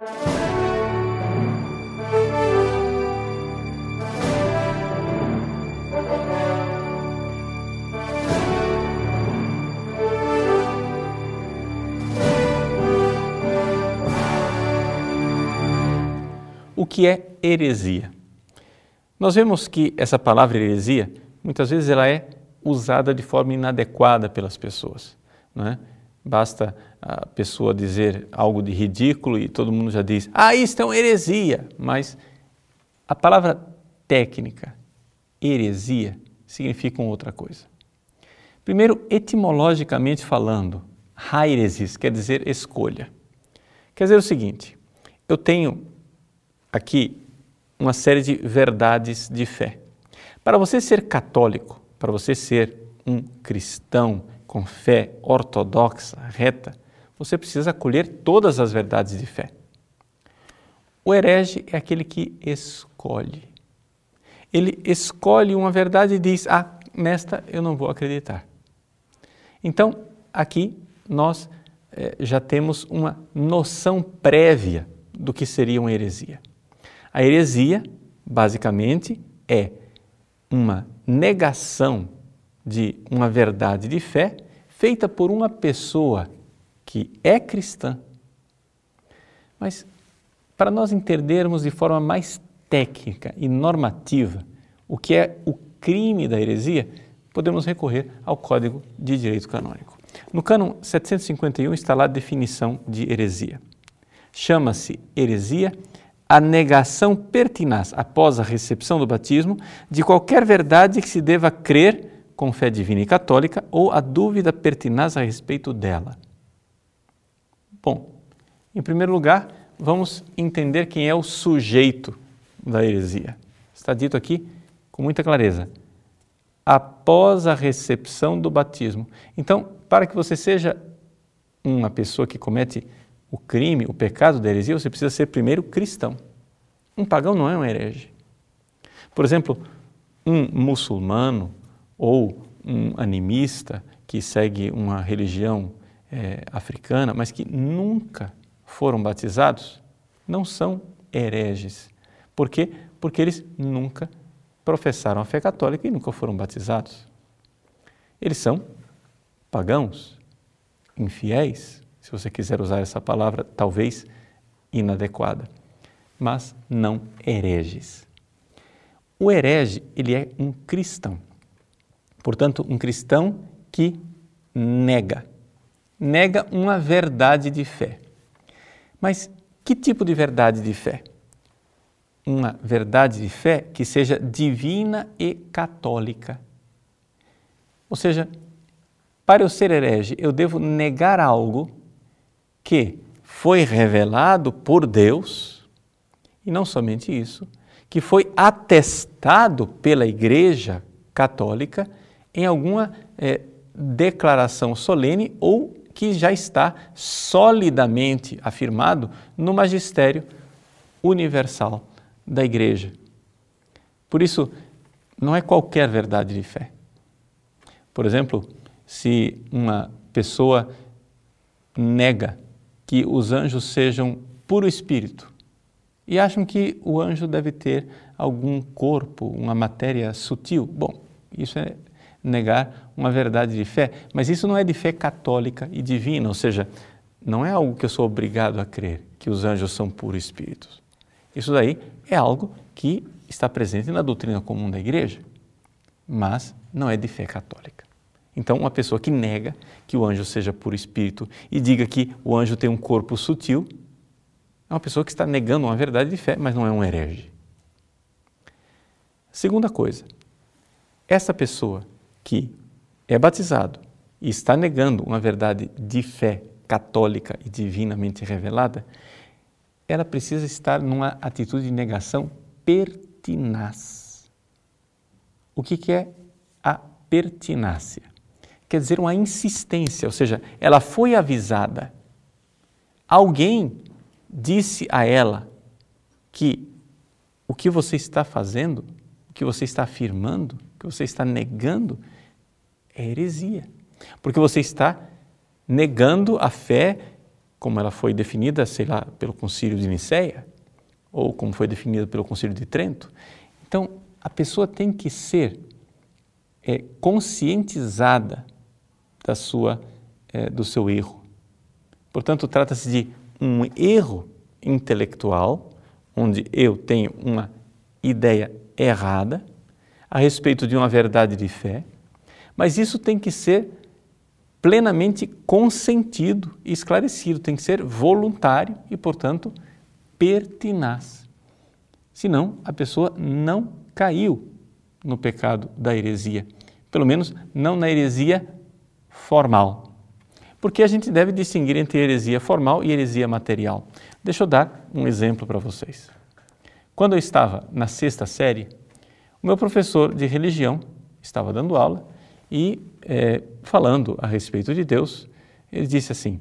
O que é heresia? Nós vemos que essa palavra heresia, muitas vezes ela é usada de forma inadequada pelas pessoas. Não é? Basta a pessoa dizer algo de ridículo e todo mundo já diz, ah, isto é uma heresia. Mas a palavra técnica, heresia, significa outra coisa. Primeiro, etimologicamente falando, hairesis quer dizer escolha. Quer dizer o seguinte: eu tenho aqui uma série de verdades de fé. Para você ser católico, para você ser um cristão com fé ortodoxa, reta, você precisa acolher todas as verdades de fé. O herege é aquele que escolhe. Ele escolhe uma verdade e diz: Ah, nesta eu não vou acreditar. Então, aqui nós eh, já temos uma noção prévia do que seria uma heresia. A heresia, basicamente, é uma negação de uma verdade de fé feita por uma pessoa que é cristã. Mas, para nós entendermos de forma mais técnica e normativa o que é o crime da heresia, podemos recorrer ao Código de Direito Canônico. No cânon 751 está lá a definição de heresia. Chama-se heresia a negação pertinaz, após a recepção do batismo, de qualquer verdade que se deva crer com fé divina e católica ou a dúvida pertinaz a respeito dela. Bom, em primeiro lugar, vamos entender quem é o sujeito da heresia. Está dito aqui com muita clareza. Após a recepção do batismo. Então, para que você seja uma pessoa que comete o crime, o pecado da heresia, você precisa ser primeiro cristão. Um pagão não é um herege. Por exemplo, um muçulmano ou um animista que segue uma religião é, africana, mas que nunca foram batizados, não são hereges. Por quê? Porque eles nunca professaram a fé católica e nunca foram batizados. Eles são pagãos, infiéis, se você quiser usar essa palavra, talvez inadequada, mas não hereges. O herege, ele é um cristão. Portanto, um cristão que nega, nega uma verdade de fé. Mas que tipo de verdade de fé? Uma verdade de fé que seja divina e católica. Ou seja, para eu ser herege, eu devo negar algo que foi revelado por Deus, e não somente isso, que foi atestado pela Igreja Católica em alguma é, declaração solene ou que já está solidamente afirmado no magistério universal da Igreja. Por isso, não é qualquer verdade de fé. Por exemplo, se uma pessoa nega que os anjos sejam puro espírito e acham que o anjo deve ter algum corpo, uma matéria sutil. Bom, isso é negar uma verdade de fé, mas isso não é de fé católica e divina, ou seja, não é algo que eu sou obrigado a crer, que os anjos são puros espíritos. Isso daí é algo que está presente na doutrina comum da igreja, mas não é de fé católica. Então, uma pessoa que nega que o anjo seja puro espírito e diga que o anjo tem um corpo sutil, é uma pessoa que está negando uma verdade de fé, mas não é um herege. Segunda coisa, essa pessoa que é batizado e está negando uma verdade de fé católica e divinamente revelada, ela precisa estar numa atitude de negação pertinaz. O que, que é a pertinácia? quer dizer uma insistência, ou seja, ela foi avisada. Alguém disse a ela que o que você está fazendo, o que você está afirmando, que você está negando é heresia. Porque você está negando a fé como ela foi definida, sei lá, pelo Concílio de Nicéia, ou como foi definida pelo Concílio de Trento. Então, a pessoa tem que ser é, conscientizada da sua, é, do seu erro. Portanto, trata-se de um erro intelectual, onde eu tenho uma ideia errada a respeito de uma verdade de fé, mas isso tem que ser plenamente consentido e esclarecido, tem que ser voluntário e, portanto, pertinaz. Senão, a pessoa não caiu no pecado da heresia, pelo menos não na heresia formal. Porque a gente deve distinguir entre heresia formal e heresia material. Deixa eu dar um exemplo para vocês. Quando eu estava na sexta série, o meu professor de religião estava dando aula e é, falando a respeito de Deus, ele disse assim: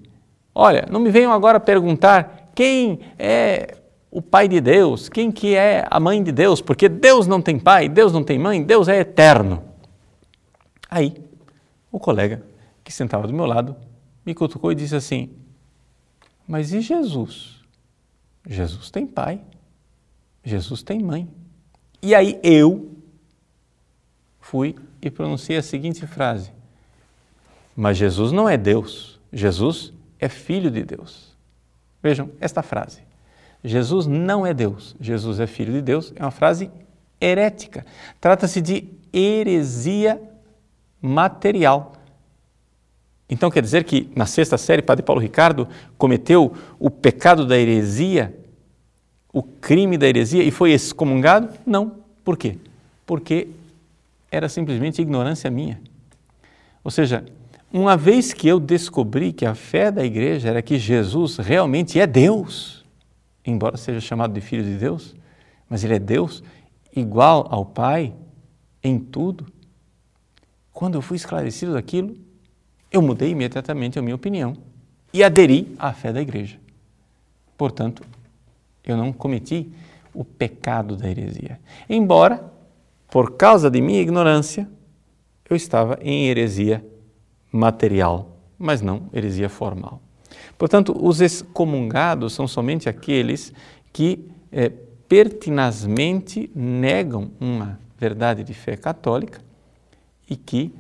Olha, não me venham agora perguntar quem é o pai de Deus, quem que é a mãe de Deus, porque Deus não tem pai, Deus não tem mãe, Deus é eterno. Aí, o colega que sentava do meu lado me cutucou e disse assim: Mas e Jesus? Jesus tem pai, Jesus tem mãe. E aí eu fui e pronunciei a seguinte frase: Mas Jesus não é Deus, Jesus é filho de Deus. Vejam esta frase. Jesus não é Deus, Jesus é filho de Deus, é uma frase herética. Trata-se de heresia material. Então quer dizer que na sexta série, Padre Paulo Ricardo cometeu o pecado da heresia, o crime da heresia e foi excomungado? Não. Por quê? Porque era simplesmente ignorância minha. Ou seja, uma vez que eu descobri que a fé da igreja era que Jesus realmente é Deus, embora seja chamado de Filho de Deus, mas ele é Deus igual ao Pai em tudo. Quando eu fui esclarecido daquilo, eu mudei imediatamente a minha opinião e aderi à fé da igreja. Portanto, eu não cometi o pecado da heresia. Embora por causa de minha ignorância, eu estava em heresia material, mas não heresia formal. Portanto, os excomungados são somente aqueles que é, pertinazmente negam uma verdade de fé católica e que,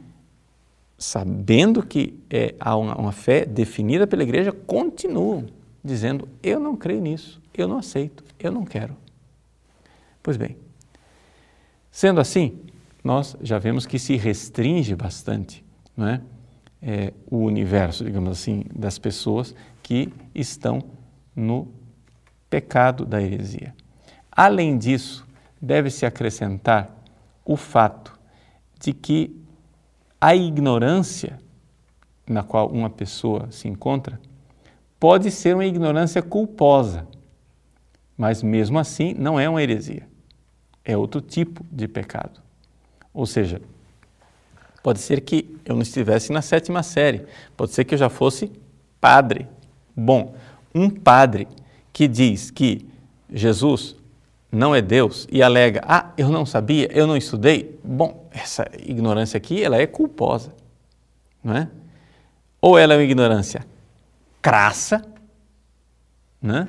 sabendo que é, há uma, uma fé definida pela igreja, continuam dizendo: Eu não creio nisso, eu não aceito, eu não quero. Pois bem, Sendo assim, nós já vemos que se restringe bastante não é? é? o universo, digamos assim, das pessoas que estão no pecado da heresia. Além disso, deve-se acrescentar o fato de que a ignorância na qual uma pessoa se encontra pode ser uma ignorância culposa, mas mesmo assim não é uma heresia é outro tipo de pecado. Ou seja, pode ser que eu não estivesse na sétima série, pode ser que eu já fosse padre. Bom, um padre que diz que Jesus não é Deus e alega, ah, eu não sabia, eu não estudei, bom, essa ignorância aqui, ela é culposa, não é? Ou ela é uma ignorância crassa, né?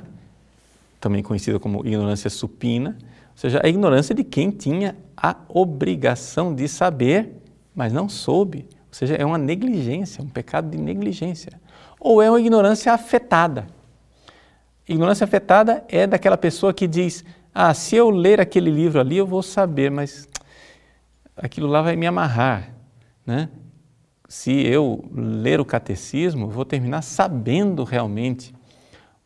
também conhecida como ignorância supina, seja, a ignorância de quem tinha a obrigação de saber, mas não soube. Ou seja, é uma negligência, um pecado de negligência. Ou é uma ignorância afetada. Ignorância afetada é daquela pessoa que diz: Ah, se eu ler aquele livro ali, eu vou saber, mas aquilo lá vai me amarrar. Né? Se eu ler o catecismo, vou terminar sabendo realmente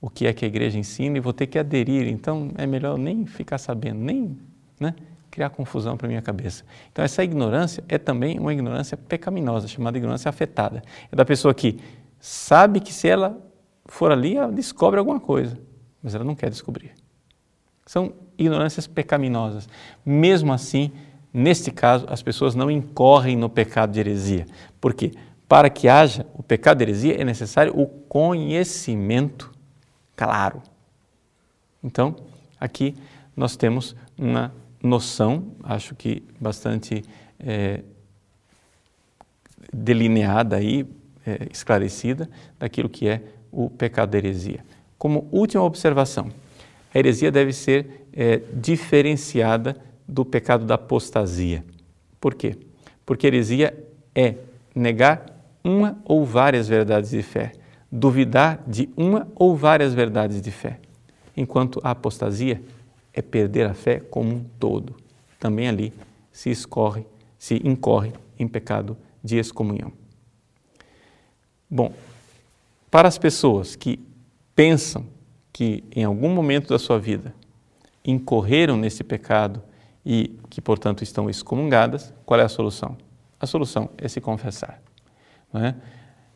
o que é que a igreja ensina e vou ter que aderir. Então é melhor nem ficar sabendo, nem né, criar confusão para minha cabeça. Então essa ignorância é também uma ignorância pecaminosa, chamada ignorância afetada. É da pessoa que sabe que se ela for ali, ela descobre alguma coisa, mas ela não quer descobrir. São ignorâncias pecaminosas. Mesmo assim, neste caso, as pessoas não incorrem no pecado de heresia. Por quê? Para que haja o pecado de heresia é necessário o conhecimento claro. Então, aqui nós temos uma noção, acho que bastante é, delineada aí, é, esclarecida, daquilo que é o pecado da heresia. Como última observação, a heresia deve ser é, diferenciada do pecado da apostasia. Por quê? Porque heresia é negar uma ou várias verdades de fé, duvidar de uma ou várias verdades de fé, enquanto a apostasia é perder a fé como um todo. Também ali se escorre, se incorre em pecado de excomunhão. Bom, para as pessoas que pensam que em algum momento da sua vida incorreram nesse pecado e que, portanto, estão excomungadas, qual é a solução? A solução é se confessar. É?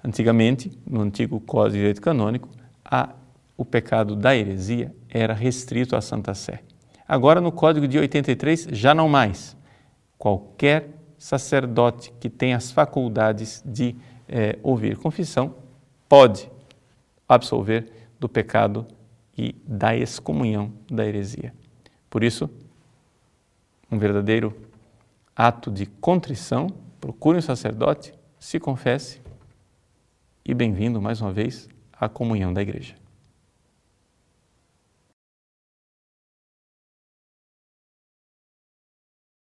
Antigamente, no antigo Código de Direito Canônico, a, o pecado da heresia era restrito à Santa Sé. Agora, no Código de 83, já não mais. Qualquer sacerdote que tenha as faculdades de é, ouvir confissão pode absolver do pecado e da excomunhão da heresia. Por isso, um verdadeiro ato de contrição, procure um sacerdote, se confesse e bem-vindo mais uma vez à comunhão da igreja.